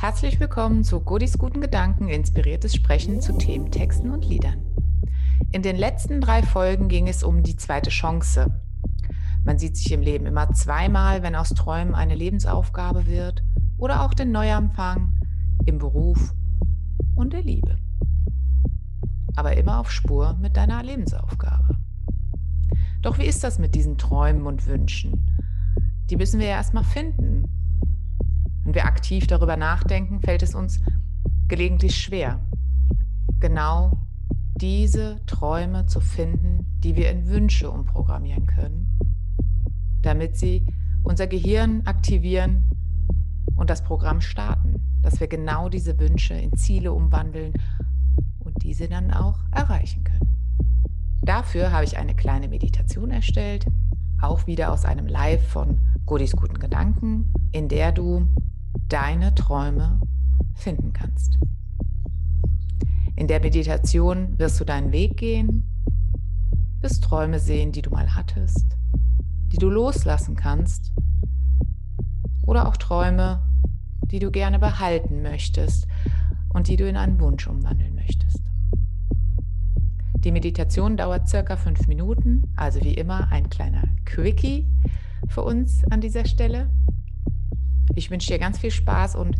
Herzlich willkommen zu Godis guten Gedanken, inspiriertes Sprechen zu Themen, Texten und Liedern. In den letzten drei Folgen ging es um die zweite Chance. Man sieht sich im Leben immer zweimal, wenn aus Träumen eine Lebensaufgabe wird oder auch den Neuanfang im Beruf und der Liebe. Aber immer auf Spur mit deiner Lebensaufgabe. Doch wie ist das mit diesen Träumen und Wünschen? Die müssen wir ja erstmal finden. Wenn wir aktiv darüber nachdenken, fällt es uns gelegentlich schwer, genau diese Träume zu finden, die wir in Wünsche umprogrammieren können, damit sie unser Gehirn aktivieren und das Programm starten, dass wir genau diese Wünsche in Ziele umwandeln und diese dann auch erreichen können. Dafür habe ich eine kleine Meditation erstellt, auch wieder aus einem Live von Godis guten Gedanken, in der du deine Träume finden kannst. In der Meditation wirst du deinen Weg gehen, wirst Träume sehen, die du mal hattest, die du loslassen kannst oder auch Träume, die du gerne behalten möchtest und die du in einen Wunsch umwandeln möchtest. Die Meditation dauert circa fünf Minuten, also wie immer ein kleiner Quickie für uns an dieser Stelle. Ich wünsche dir ganz viel Spaß und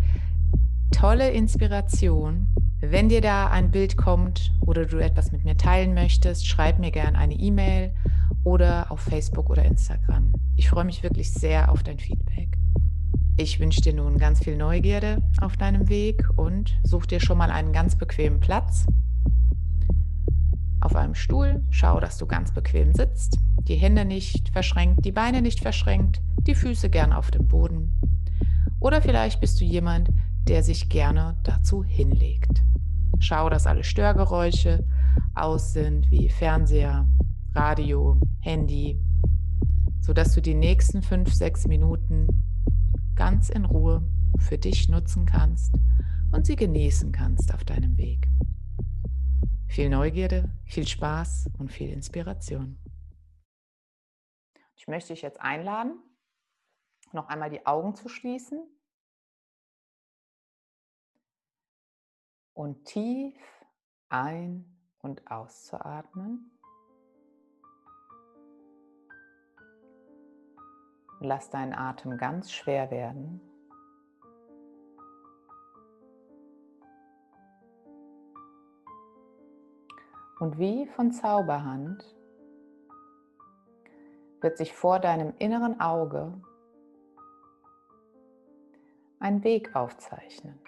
tolle Inspiration. Wenn dir da ein Bild kommt oder du etwas mit mir teilen möchtest, schreib mir gerne eine E-Mail oder auf Facebook oder Instagram. Ich freue mich wirklich sehr auf dein Feedback. Ich wünsche dir nun ganz viel Neugierde auf deinem Weg und such dir schon mal einen ganz bequemen Platz auf einem Stuhl. Schau, dass du ganz bequem sitzt, die Hände nicht verschränkt, die Beine nicht verschränkt, die Füße gern auf dem Boden. Oder vielleicht bist du jemand, der sich gerne dazu hinlegt. Schau, dass alle Störgeräusche aus sind, wie Fernseher, Radio, Handy, sodass du die nächsten fünf, sechs Minuten ganz in Ruhe für dich nutzen kannst und sie genießen kannst auf deinem Weg. Viel Neugierde, viel Spaß und viel Inspiration. Ich möchte dich jetzt einladen, noch einmal die Augen zu schließen und tief ein- und auszuatmen. Lass deinen Atem ganz schwer werden. Und wie von Zauberhand wird sich vor deinem inneren Auge ein Weg aufzeichnen.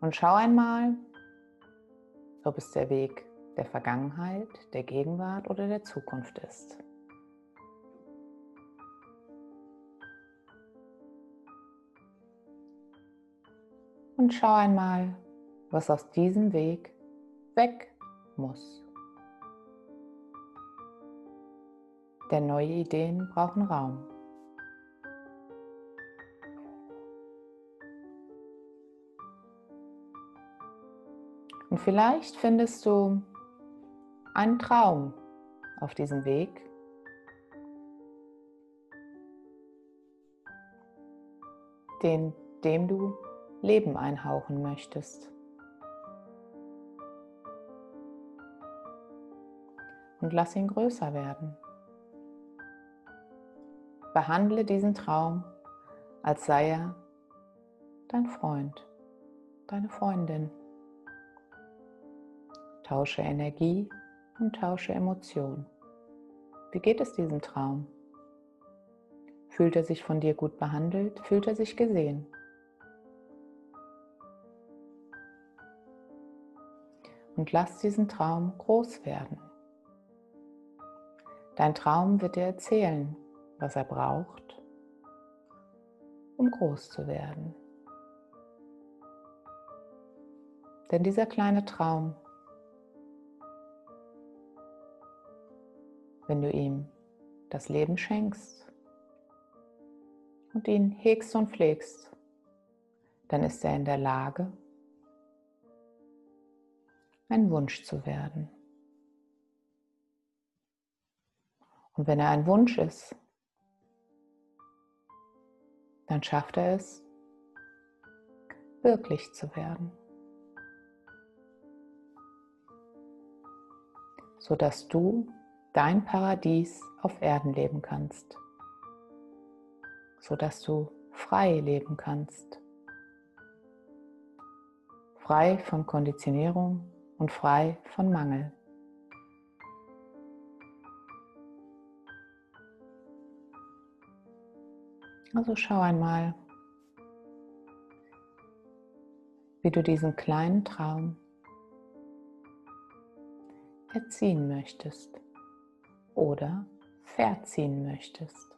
Und schau einmal, ob es der Weg der Vergangenheit, der Gegenwart oder der Zukunft ist. und schau einmal, was aus diesem Weg weg muss. Denn neue Ideen brauchen Raum. Und vielleicht findest du einen Traum auf diesem Weg, den, dem du Leben einhauchen möchtest. Und lass ihn größer werden. Behandle diesen Traum, als sei er dein Freund, deine Freundin. Tausche Energie und tausche Emotion. Wie geht es diesem Traum? Fühlt er sich von dir gut behandelt? Fühlt er sich gesehen? und lass diesen Traum groß werden. Dein Traum wird dir erzählen, was er braucht, um groß zu werden. Denn dieser kleine Traum, wenn du ihm das Leben schenkst und ihn hegst und pflegst, dann ist er in der Lage, ein Wunsch zu werden. Und wenn er ein Wunsch ist, dann schafft er es, wirklich zu werden. Sodass du dein Paradies auf Erden leben kannst. Sodass du frei leben kannst. Frei von Konditionierung und frei von Mangel. Also schau einmal, wie du diesen kleinen Traum erziehen möchtest oder verziehen möchtest.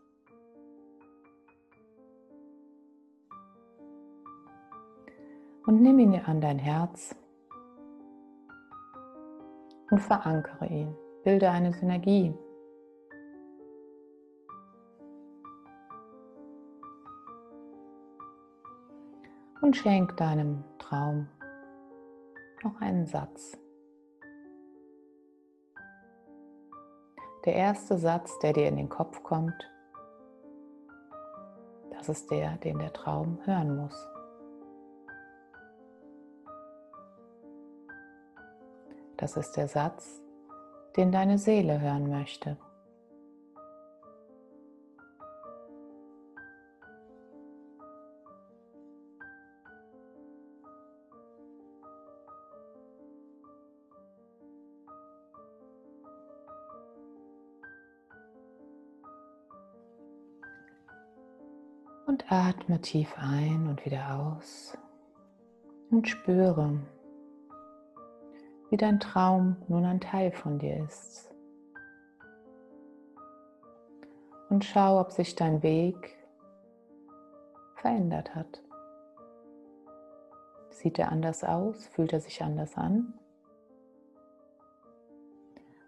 Und nimm ihn an dein Herz und verankere ihn. Bilde eine Synergie und schenk deinem Traum noch einen Satz. Der erste Satz, der dir in den Kopf kommt, das ist der, den der Traum hören muss. Das ist der Satz, den deine Seele hören möchte. Und atme tief ein und wieder aus und spüre, wie dein Traum nun ein Teil von dir ist. Und schau, ob sich dein Weg verändert hat. Sieht er anders aus? Fühlt er sich anders an?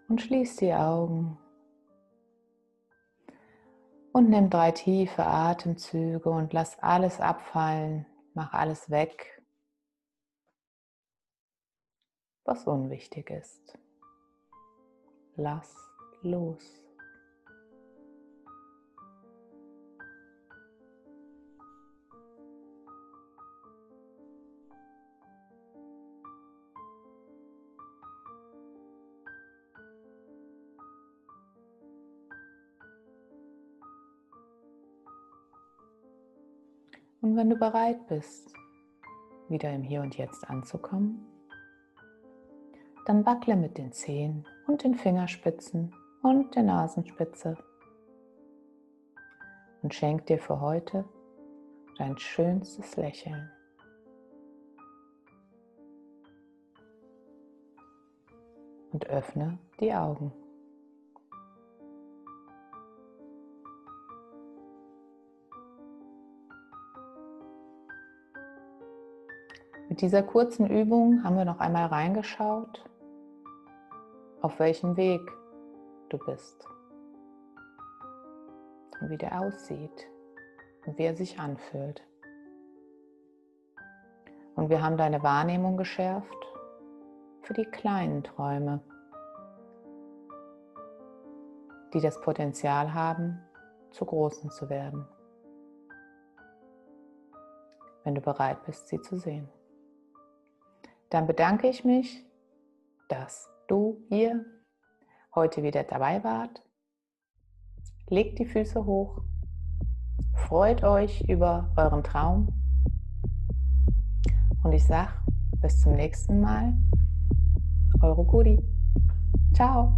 Und schließ die Augen und nimm drei tiefe Atemzüge und lass alles abfallen. Mach alles weg, was unwichtig ist. Lass los. Und wenn du bereit bist, wieder im Hier und Jetzt anzukommen, dann wackle mit den Zehen und den Fingerspitzen und der Nasenspitze und schenk dir für heute dein schönstes Lächeln. Und öffne die Augen. Mit dieser kurzen Übung haben wir noch einmal reingeschaut, auf welchem Weg du bist und wie der aussieht und wie er sich anfühlt. Und wir haben deine Wahrnehmung geschärft für die kleinen Träume, die das Potenzial haben, zu großen zu werden, wenn du bereit bist, sie zu sehen dann bedanke ich mich, dass du hier heute wieder dabei wart. Legt die Füße hoch, freut euch über euren Traum und ich sage bis zum nächsten Mal, eure Gudi. Ciao.